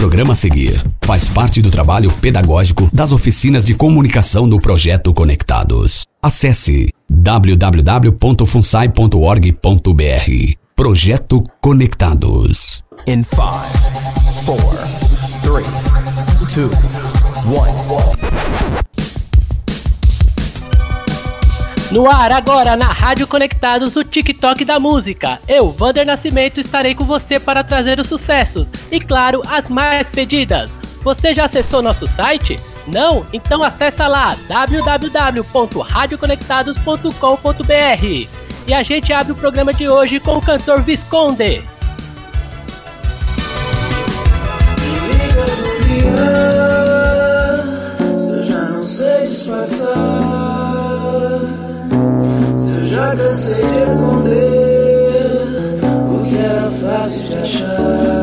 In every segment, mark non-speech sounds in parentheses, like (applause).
programa a seguir faz parte do trabalho pedagógico das oficinas de comunicação do projeto Conectados. Acesse www.funsai.org.br. Projeto Conectados. In 5, 4, 3, 2, 1. No ar agora na Rádio Conectados, o TikTok da música. Eu, Vander Nascimento, estarei com você para trazer os sucessos e, claro, as mais pedidas. Você já acessou nosso site? Não? Então acessa lá www.radioconectados.com.br. E a gente abre o programa de hoje com o cantor Visconde. Se eu já não sei disfarçar, se eu já cansei de esconder o que era fácil de achar,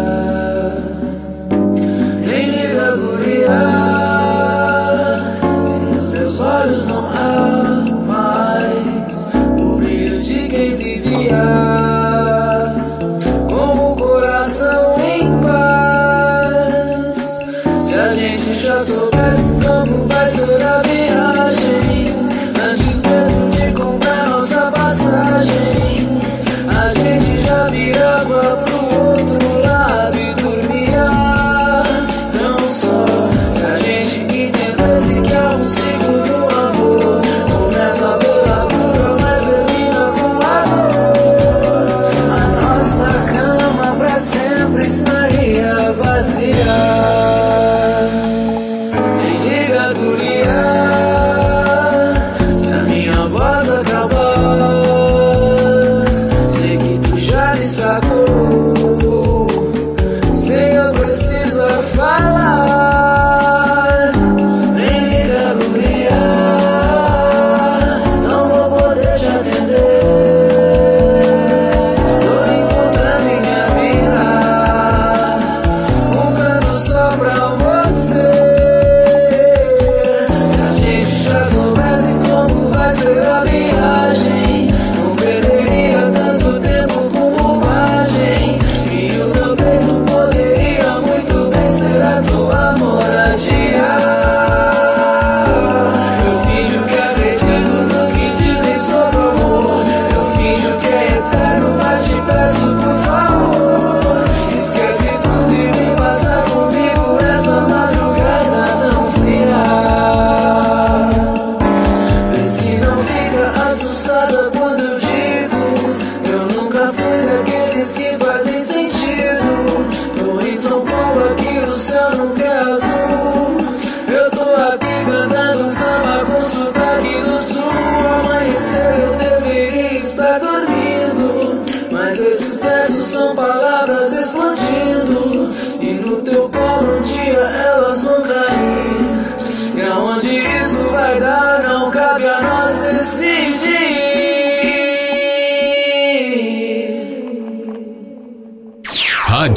daqueles que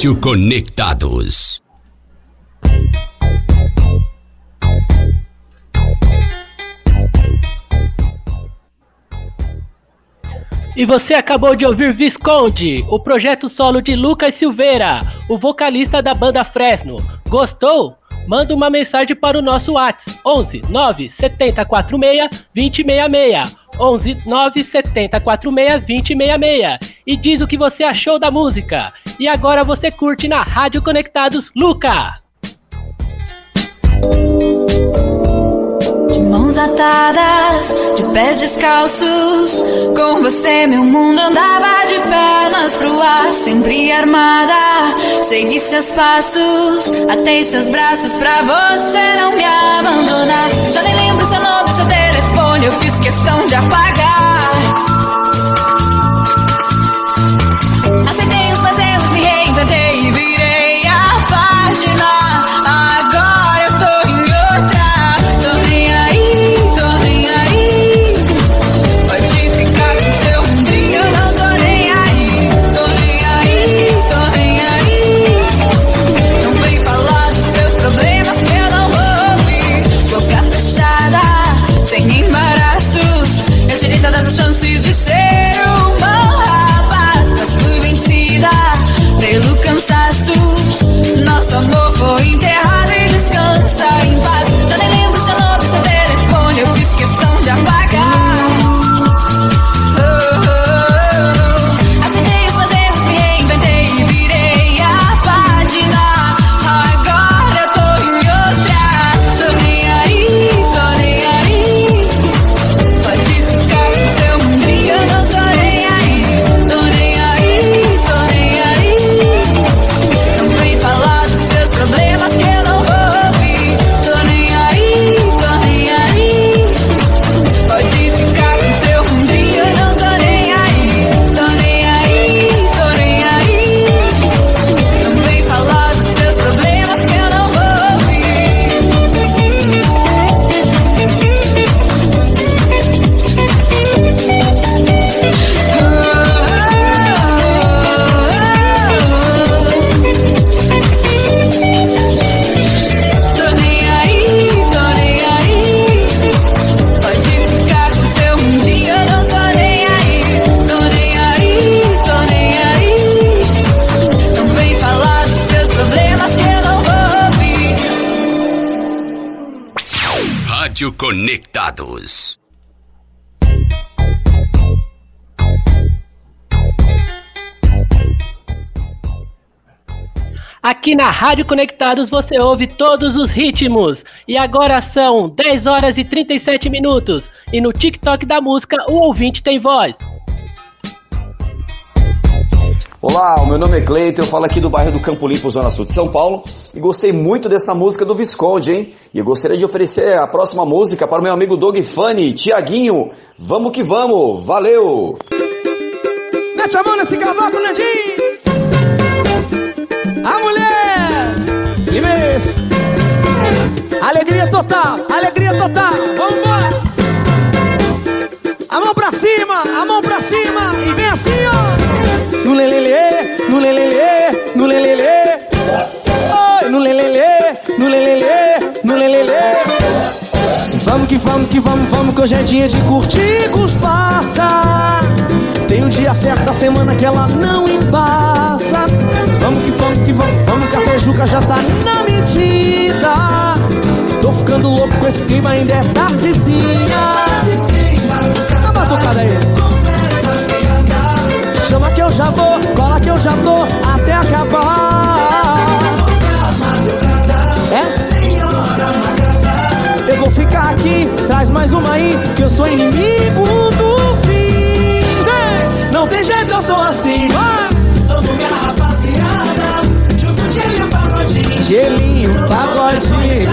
Rádio Conectados. E você acabou de ouvir Visconde, o projeto solo de Lucas Silveira, o vocalista da banda Fresno. Gostou? Manda uma mensagem para o nosso WhatsApp 11 9 7046 2066 11 9 7046 2066 e diz o que você achou da música. E agora você curte na Rádio Conectados Luca. De mãos atadas, de pés descalços. Com você, meu mundo andava de pernas pro ar, sempre armada. Segui seus passos, atei seus braços pra você não me abandonar. Já nem lembro seu nome, seu telefone, eu fiz questão de apagar. Aqui na Rádio Conectados você ouve todos os ritmos. E agora são 10 horas e 37 minutos. E no TikTok da música, o ouvinte tem voz. Olá, o meu nome é Cleito, eu falo aqui do bairro do Campo Limpo, Zona Sul de São Paulo, e gostei muito dessa música do Visconde, hein? E eu gostaria de oferecer a próxima música para o meu amigo Doug Funny, Tiaguinho. Vamos que vamos, valeu! Mete a mão nesse cavaco, Nandinho! A mulher! Imenso! Alegria total, alegria total, vambora! A mão pra cima, a mão pra cima, e vem assim, ó! No lelele, no lelele, no lelele. Oi, no lelele, no lelele, no lelele. Vamos que vamos que vamos, vamos que hoje é dia de curtir com os parça. Tem o dia certo da semana que ela não embaça. Vamos que vamos que vamos, vamos que a feijuca já tá na medida. Tô ficando louco com esse clima, ainda é tardezinha. Uma batucada aí. Chama que eu já vou, cola que eu já tô até acabar. É? Eu vou ficar aqui, traz mais uma aí, que eu sou inimigo do fim. Não tem jeito, eu sou assim, vai! Gelinho, pagodinho.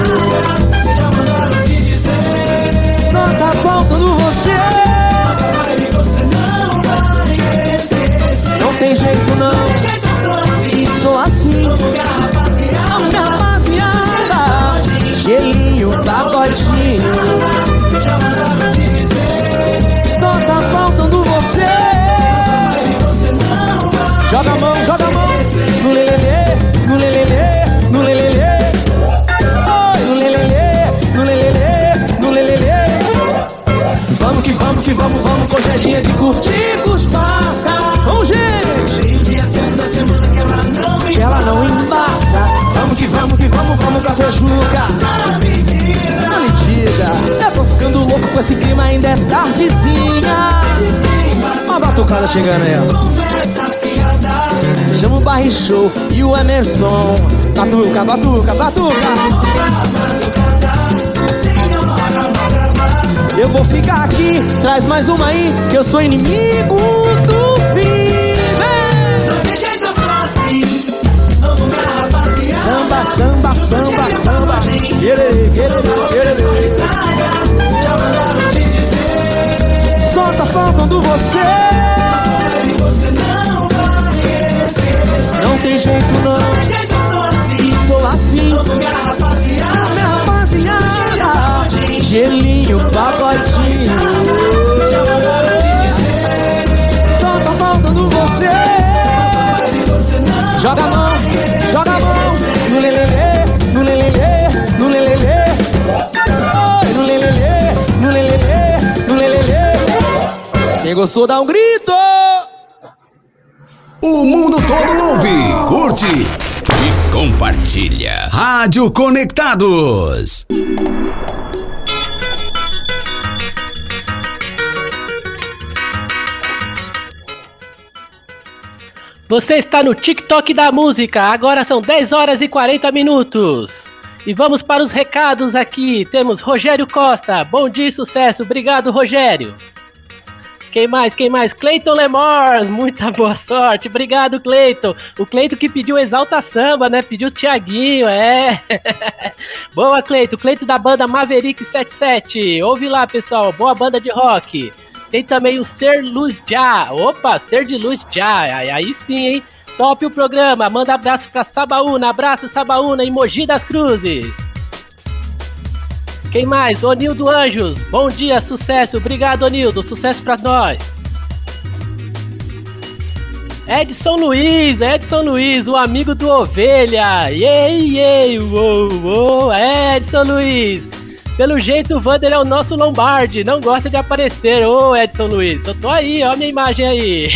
Só tá faltando você. Não tem jeito não. Sou assim. A minha rapaziada. Gelinho, pagodinho. Só tá faltando você. Joga a mão, joga a mão. No lelele, no lelele. Que vamos, que vamos, vamos, com é dia de curtir os passa. Vamos, gente! Que ela não embaça. Vamos que vamos, que vamos, vamos com a feijuca. Na medida. Eu tô ficando louco com esse clima, ainda é tardezinha. Uma batucada chegando aí, ó. Chama o Barry Show e o Emerson. Batuca, batuca, batuca. Eu vou ficar aqui, traz mais uma aí, que eu sou inimigo do fim. Samba, samba, samba, samba. Querere, querere, querere. Só tá faltando você. Não tem jeito não. Sou assim. Minha rapaziada. Gelinho, pagodinho. Só tá faltando você. Joga a mão, joga a mão. No lelele, no lelele, no lelele. Oi, no lelele, no lelele, no lelele. Quem gostou, dá um grito. O mundo todo ouve, curte e compartilha. Rádio Conectados. Você está no TikTok da música. Agora são 10 horas e 40 minutos. E vamos para os recados aqui. Temos Rogério Costa. Bom dia e sucesso. Obrigado, Rogério. Quem mais? Quem mais? Cleiton Lemors, muita (laughs) boa sorte. Obrigado, Cleiton. O Cleiton que pediu Exalta Samba, né? Pediu Tiaguinho, é. (laughs) boa, Cleiton. Cleiton da banda Maverick 77. Ouve lá, pessoal. Boa banda de rock. Tem também o Ser Luz Já. Opa, Ser de Luz Já. Aí, aí sim, hein? Top o programa. Manda abraço pra Sabaúna. Abraço, Sabaúna, em Mogi das Cruzes. Quem mais? Onildo Anjos. Bom dia, sucesso. Obrigado, Onildo. Sucesso pra nós. Edson Luiz, Edson Luiz, o amigo do Ovelha. Yey, yey, uou, uou. Edson Luiz. Pelo jeito, o Vander é o nosso Lombardi. Não gosta de aparecer. Ô, Edson Luiz. Eu tô aí, ó minha imagem aí.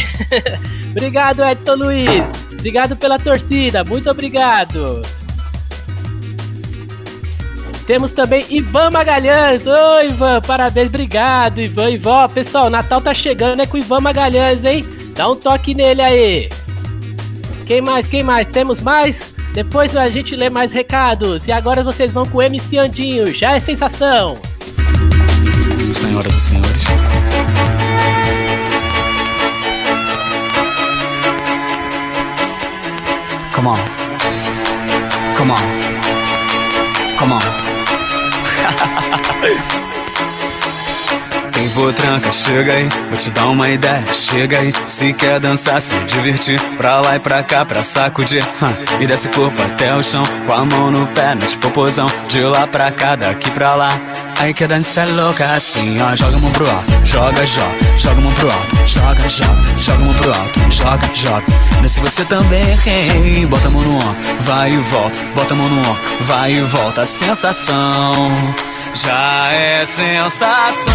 (laughs) obrigado, Edson Luiz. Obrigado pela torcida. Muito obrigado. Temos também Ivan Magalhães. Oi, Ivan, parabéns, obrigado, Ivan. Ivan, pessoal, Natal tá chegando, é com o Ivan Magalhães, hein? Dá um toque nele aí. Quem mais? Quem mais? Temos mais? Depois a gente lê mais recados. E agora vocês vão com o MC Andinho. Já é sensação. Senhoras e senhores. Come on. Come on. Come on. (laughs) Tem tranca, chega aí, vou te dar uma ideia, chega aí. Se quer dançar, se divertir, pra lá e pra cá, pra sacudir. E desce o corpo até o chão, com a mão no pé, nas popozão. De lá pra cá, daqui pra lá. Aí que dança louca assim, ó. Joga a mão pro alto, joga, joga, joga a mão pro alto, joga, joga, joga a mão pro alto, joga, joga. Mas se você também, hey, bota a mão no ombro, vai e volta, bota a mão no ombro, vai e volta. A sensação já é sensação,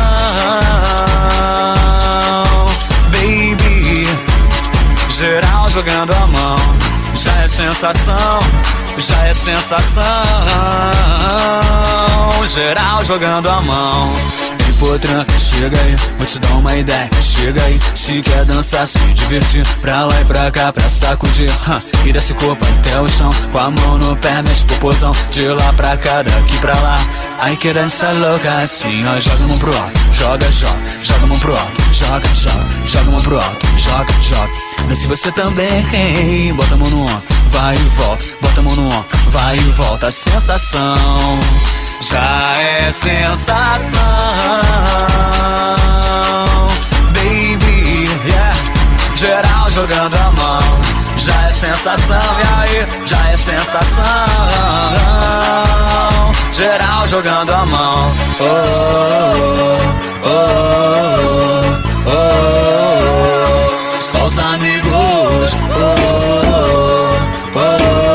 baby. Geral jogando a mão, já é sensação, já é sensação. Geral jogando a mão. Potran, chega aí, vou te dar uma ideia. Chega aí, se quer dançar, se divertir. Pra lá e pra cá, pra sacudir. Huh. E desce corpo até o chão, com a mão no pé, mexe popozão. De lá pra cá, daqui pra lá. Ai que dança louca assim, ó. Joga a mão pro alto, joga, joga, joga a mão pro alto, joga, joga, joga a mão pro alto, joga, joga. Mas se você também, hey, bota a mão no ombro, vai e volta, bota a mão no ombro, vai e volta. A sensação já é sensação, baby. Yeah. Geral jogando a mão, já é sensação, e aí, já é sensação. Geral jogando a mão, oh, oh, oh, oh, oh. só os amigos, oh, oh, oh,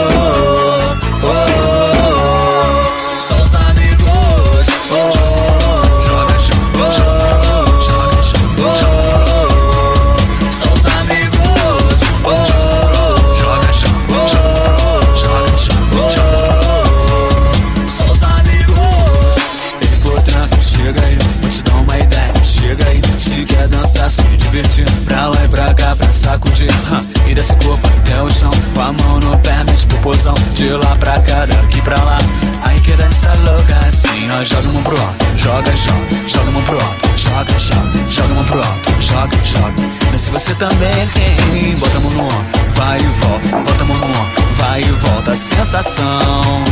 E desce o corpo até o chão, com a mão no pé, mexe popozão. De lá pra cá, daqui pra lá. Ai que dança louca assim, ó. Joga a mão pro alto, joga, joga, joga a mão pro alto, joga, joga, joga a mão pro alto, joga, joga. Mas se você também tem, bota a mão no ombro, vai e volta, bota a mão no ombro, vai e volta. A sensação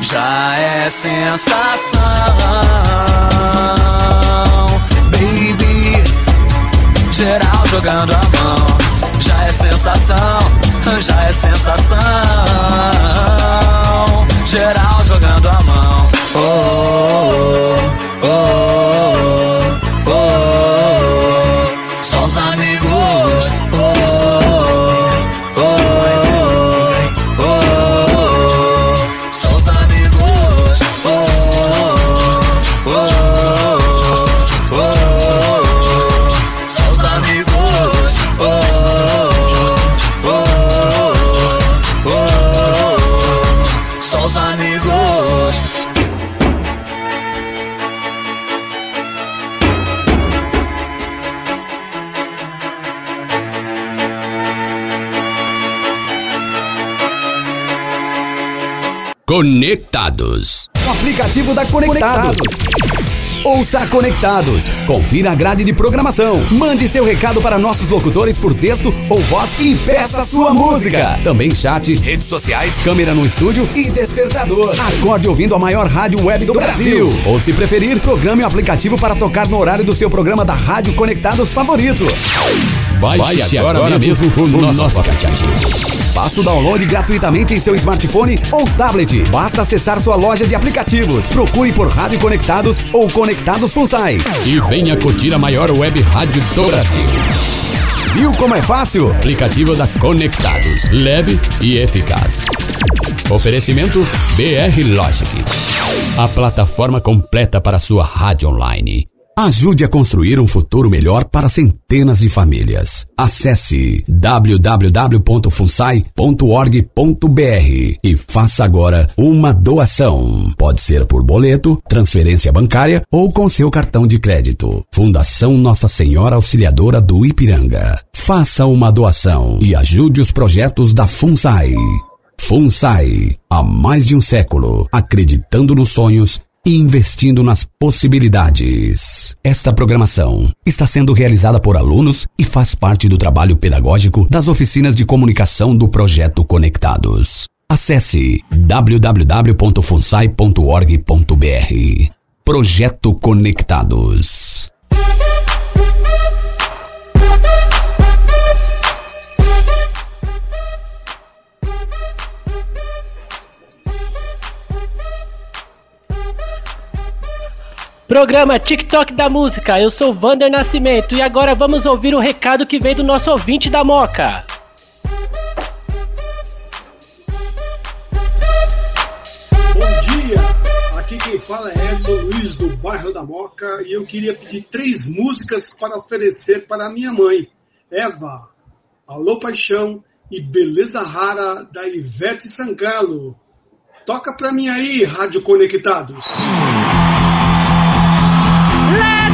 já é sensação, baby. Geral jogando a mão, já é sensação, já é sensação. Geral jogando a mão. Oh, oh, oh, oh, oh. Só os amigos. Conectados. O aplicativo da Conectados. Ouça Conectados. Confira a grade de programação. Mande seu recado para nossos locutores por texto ou voz e peça sua música. Também chat, redes sociais, câmera no estúdio e despertador. Acorde ouvindo a maior rádio web do Brasil. Ou se preferir, programe o aplicativo para tocar no horário do seu programa da Rádio Conectados favorito. Baixe, Baixe agora, agora, mesmo o nosso, nosso aplicativo. Faça o download gratuitamente em seu smartphone ou tablet. Basta acessar sua loja de aplicativos. Procure por Rádio Conectados ou Conectados Funsai. E venha curtir a maior web rádio do Brasil. Viu como é fácil? Aplicativo da Conectados. Leve e eficaz. Oferecimento BR Logic. A plataforma completa para sua rádio online. Ajude a construir um futuro melhor para centenas de famílias. Acesse www.funsai.org.br e faça agora uma doação. Pode ser por boleto, transferência bancária ou com seu cartão de crédito. Fundação Nossa Senhora Auxiliadora do Ipiranga. Faça uma doação e ajude os projetos da FUNSAI. FUNSAI, há mais de um século, acreditando nos sonhos e investindo nas possibilidades. Esta programação está sendo realizada por alunos e faz parte do trabalho pedagógico das oficinas de comunicação do projeto Conectados. Acesse www.funsai.org.br. Projeto Conectados. Programa TikTok da Música, eu sou Vander Nascimento e agora vamos ouvir o recado que vem do nosso ouvinte da Moca. Bom dia, aqui quem fala é Edson Luiz do bairro da Moca e eu queria pedir três músicas para oferecer para minha mãe, Eva, Alô Paixão e Beleza Rara da Ivete Sangalo. Toca pra mim aí, Rádio Conectados. Let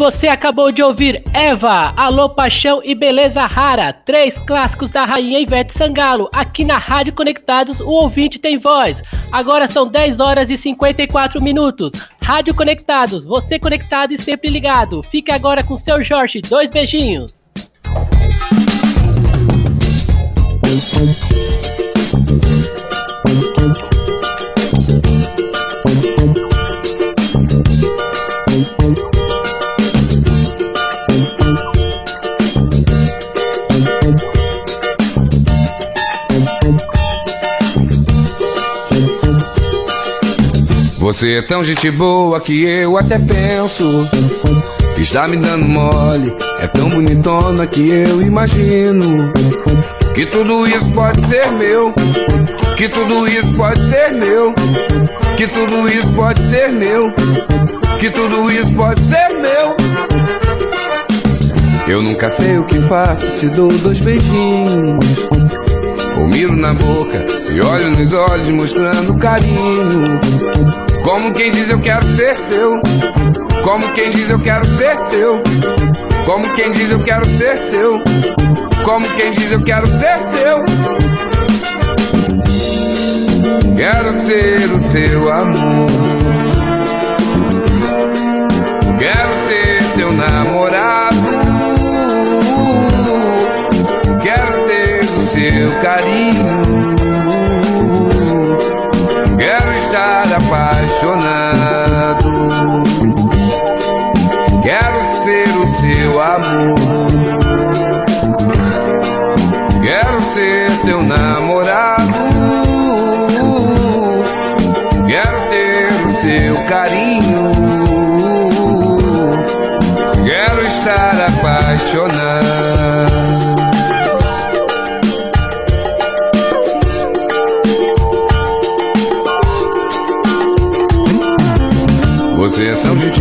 você acabou de ouvir Eva, Alô Paixão e Beleza Rara, três clássicos da rainha Ivete Sangalo. Aqui na Rádio Conectados, o ouvinte tem voz. Agora são 10 horas e 54 minutos. Rádio Conectados, você conectado e sempre ligado. Fique agora com seu Jorge, dois beijinhos. Você é tão gente boa que eu até penso está me dando mole. É tão bonitona que eu imagino que tudo isso pode ser meu. Que tudo isso pode ser meu. Que tudo isso pode ser meu. Que tudo isso pode ser meu. Eu nunca sei o que faço se dou dois beijinhos. Ou miro na boca, se olho nos olhos mostrando carinho. Como quem diz eu quero ser seu. Como quem diz eu quero ser seu. Como quem diz eu quero ser seu. Como quem diz eu quero ser seu. Quero ser o seu amor. Quero ser seu namorado. Quero ter o seu carinho. Quero estar apaixonado.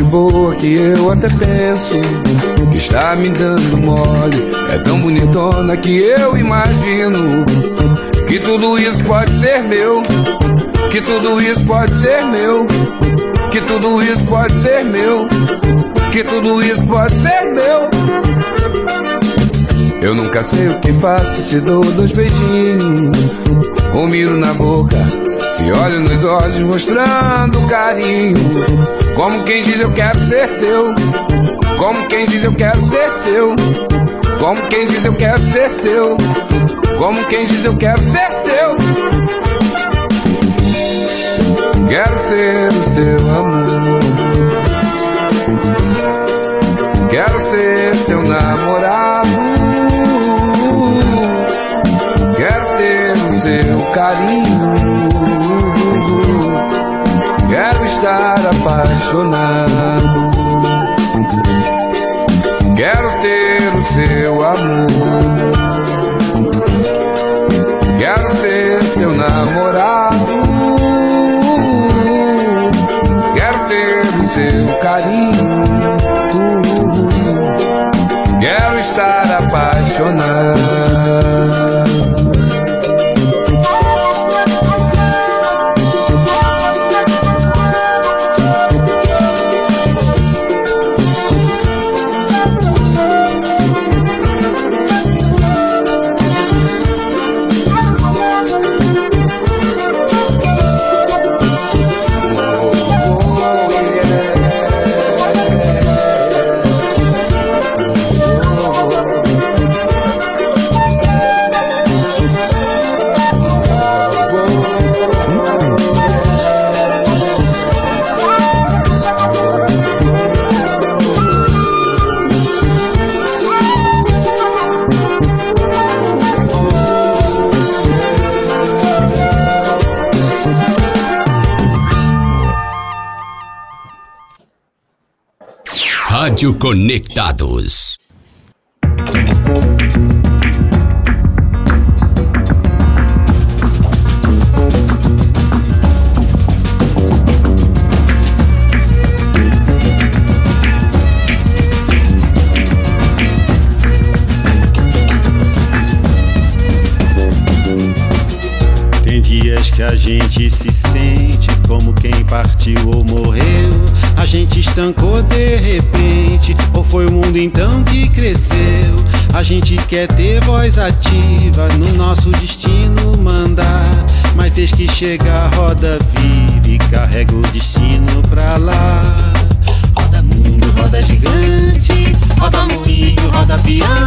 Boa que eu até penso que está me dando mole. É tão bonitona que eu imagino que tudo isso pode ser meu. Que tudo isso pode ser meu. Que tudo isso pode ser meu. Que tudo isso pode ser meu. Eu nunca sei o que faço se dou dois beijinhos. Ou miro na boca, se olho nos olhos mostrando carinho. Como quem diz eu quero ser seu. Como quem diz eu quero ser seu. Como quem diz eu quero ser seu. Como quem diz eu quero ser seu. Quero ser o seu amor. Quero ser seu namorado. Quero ter o seu carinho. Quero Rádio Conectados. Quer ter voz ativa no nosso destino mandar. Mas eis que chega a roda vive carrega o destino pra lá. Roda mundo, roda gigante, roda moinho, roda piano.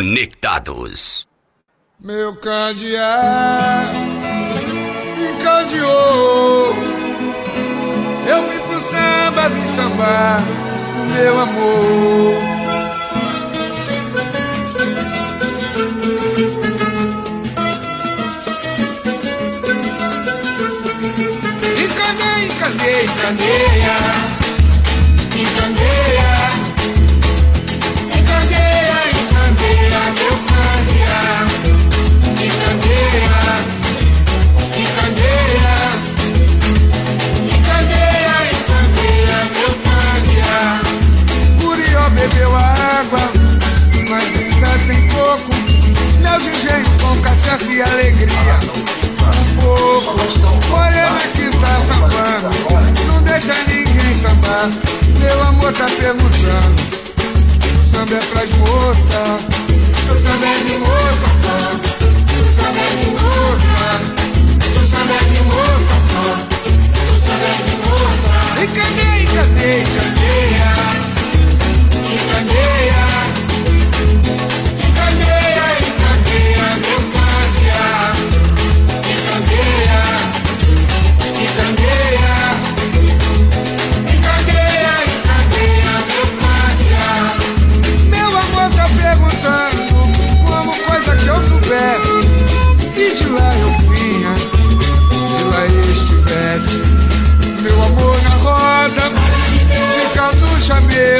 Conecta.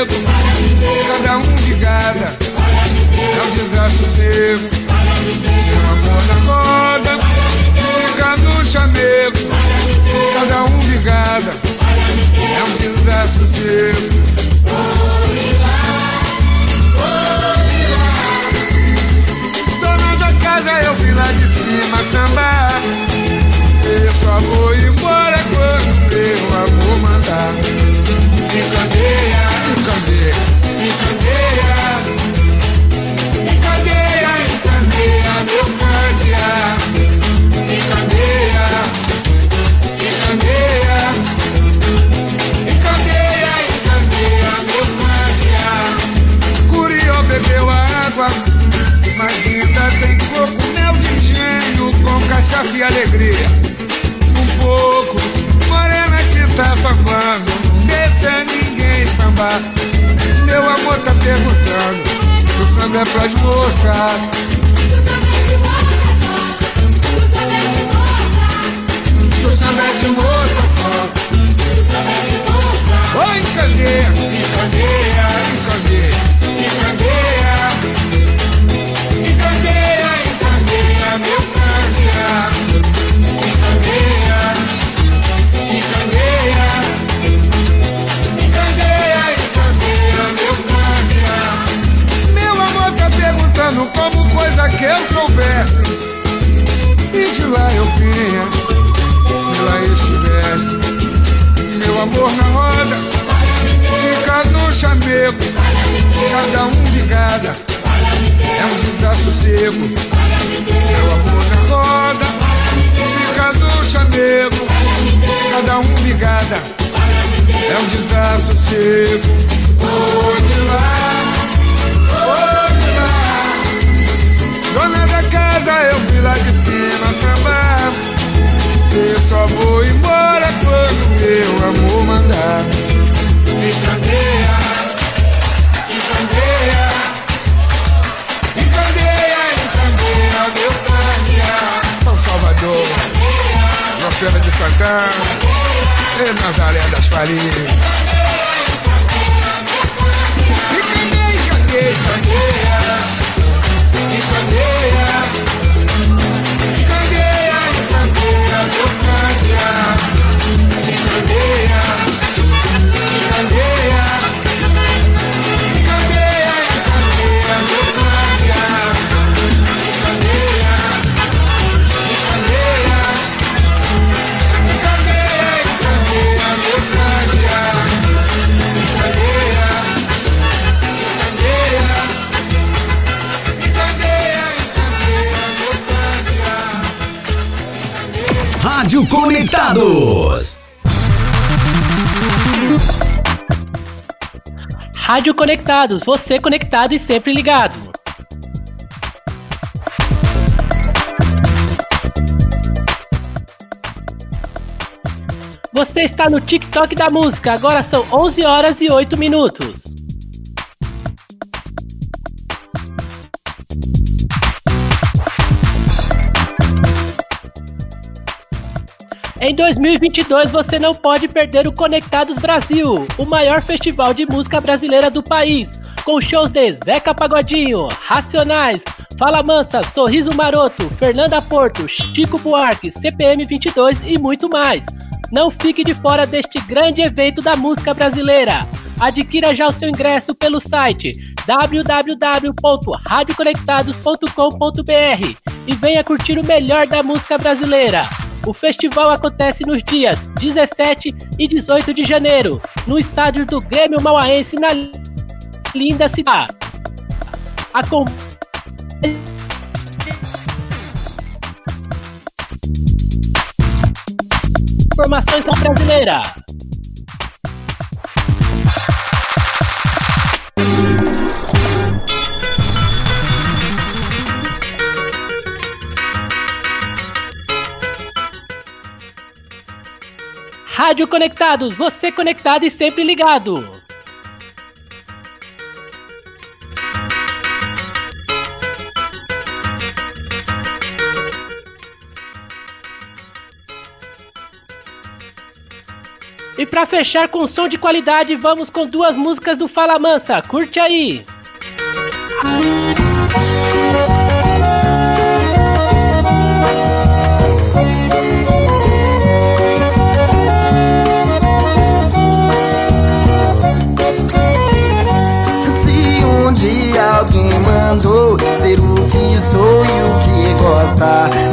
medo, cada um de cada, é um desastre seco, Tem amor na moda, fica no chamego, cada um de cada, é um desassossego. Dona da casa, eu vim lá de cima sambar. Eu só vou embora quando meu avô mandar. Cachaça e alegria. Um pouco, morena que tá sambando, não deixa ninguém sambar. Meu amor tá perguntando, se o samba é pras moças. Se o samba é de moça só. Oi, candeia, me candeia, me candeia, me candeia. Nazaré das Farias. Rádio Conectados, você conectado e sempre ligado. Você está no TikTok da música, agora são 11 horas e 8 minutos. Em 2022 você não pode perder o Conectados Brasil, o maior festival de música brasileira do país, com shows de Zeca Pagodinho, Racionais, Fala Mansa, Sorriso Maroto, Fernanda Porto, Chico Buarque, CPM 22 e muito mais. Não fique de fora deste grande evento da música brasileira. Adquira já o seu ingresso pelo site www.radioconectados.com.br e venha curtir o melhor da música brasileira. O festival acontece nos dias 17 e 18 de janeiro, no estádio do Grêmio Mauaense, na linda cidade. Acom... Informações da brasileira. Rádio Conectados, você conectado e sempre ligado. E pra fechar com som de qualidade, vamos com duas músicas do Fala Mansa. Curte aí.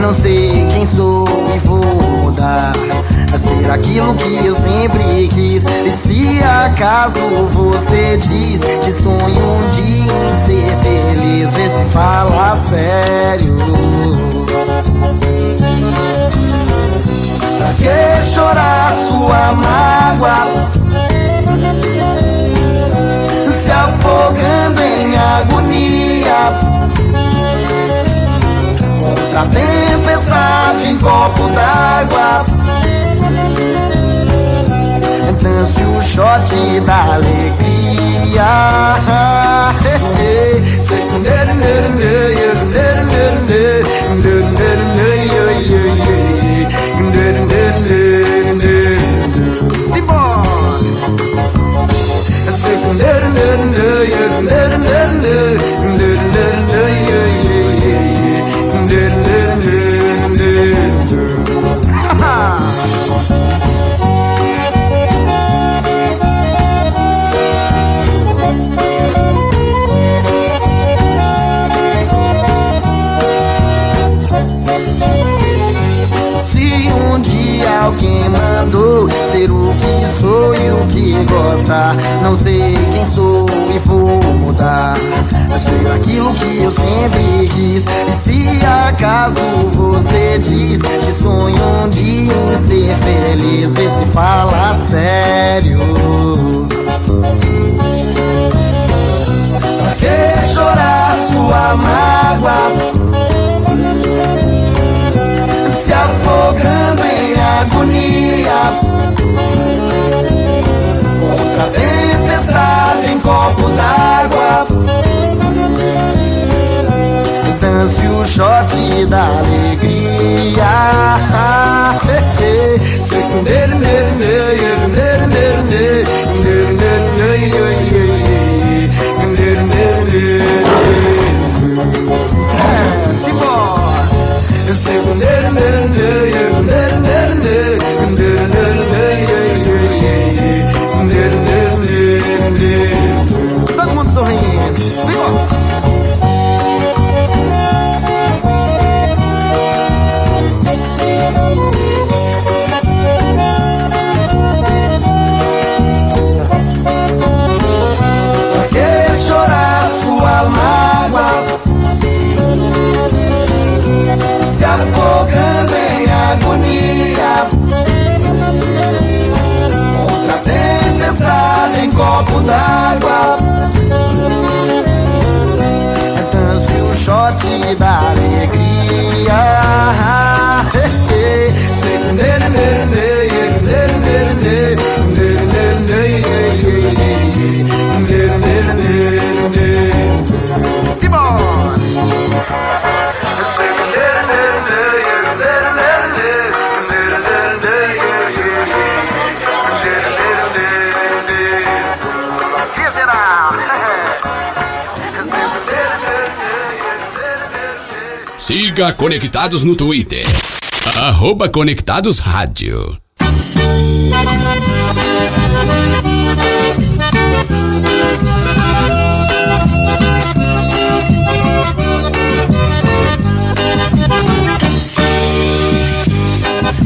não sei quem sou e vou mudar a ser aquilo que eu sempre quis. E se acaso você diz que sonho um dia em ser feliz, vê se fala sério. Pra que chorar sua mágoa? Se afogando em agonia. Shot da alegria. Se (laughs) mandou ser o que sou e o que gosta, não sei quem sou e vou mudar. Ser aquilo que eu sempre quis. E se acaso você diz que sonha um dia em ser feliz, vê se fala sério. Pra que chorar sua mágoa? Agonia Contra a tempestade em copo d'água. Dance o shot da alegria shot da alegria Siga Conectados no Twitter. Arroba Conectados Rádio.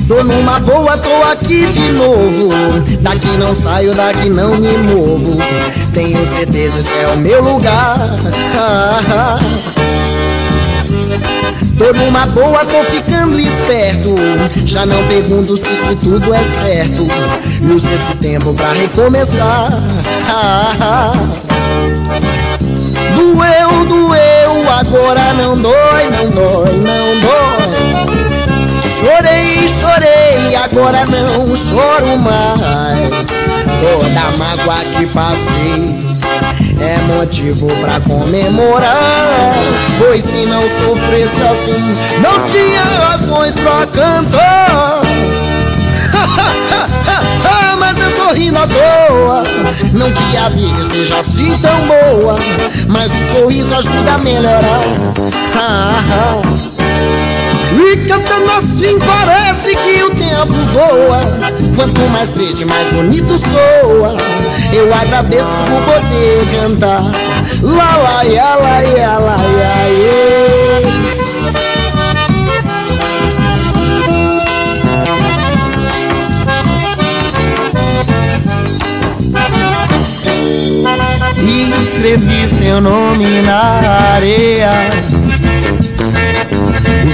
Tô numa boa, tô aqui de novo. Daqui não saio, daqui não me movo. Tenho certeza, esse é o meu lugar. Tô numa boa, tô ficando esperto. Já não pergunto se isso tudo é certo. E uso esse tempo pra recomeçar. Doeu, doeu, agora não dói, não dói, não dói. Chorei, chorei, agora não choro mais. Toda mágoa que passei é motivo pra comemorar. Pois se não sofresse assim, não tinha razões pra cantar. Ah, (laughs) Mas eu tô rindo à toa Não que a vida esteja assim tão boa Mas o sorriso ajuda a melhorar Ah, ah. E cantando assim parece que o tempo voa. Quanto mais triste, mais bonito soa. Eu agradeço por poder cantar. Lá, lá, ia, lá, ia, lá, ia, ia. Escrevi seu nome na areia.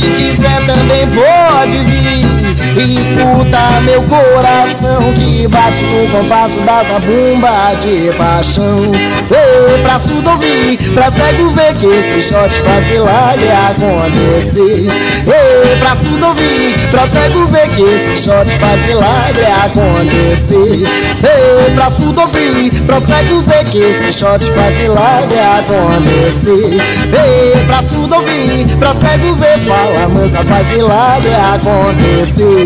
quiser também pode vir escuta meu coração que bate no compasso da zabumba de paixão. Ei, pra surdo ouvir, pra cego ver que esse shot faz milagre acontecer. Ei, pra surdo ouvir, pra cego ver que esse shot faz milagre acontecer. Ei, pra surdo ouvir, pra cego ver que esse shot faz milagre acontecer. Ei, pra surdo ouvir, pra cego ver, fala mansa, faz milagre acontecer.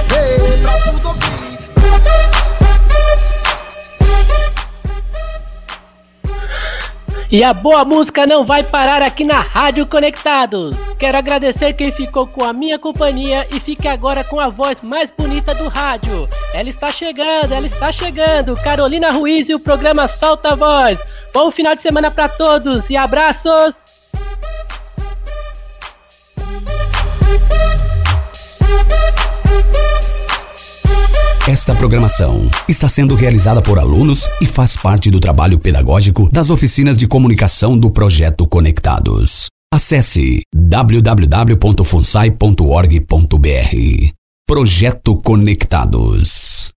E a boa música não vai parar aqui na Rádio Conectados. Quero agradecer quem ficou com a minha companhia e fique agora com a voz mais bonita do rádio. Ela está chegando, ela está chegando. Carolina Ruiz e o programa Solta a Voz. Bom final de semana para todos e abraços. Esta programação está sendo realizada por alunos e faz parte do trabalho pedagógico das oficinas de comunicação do projeto Conectados. Acesse www.funsai.org.br. Projeto Conectados.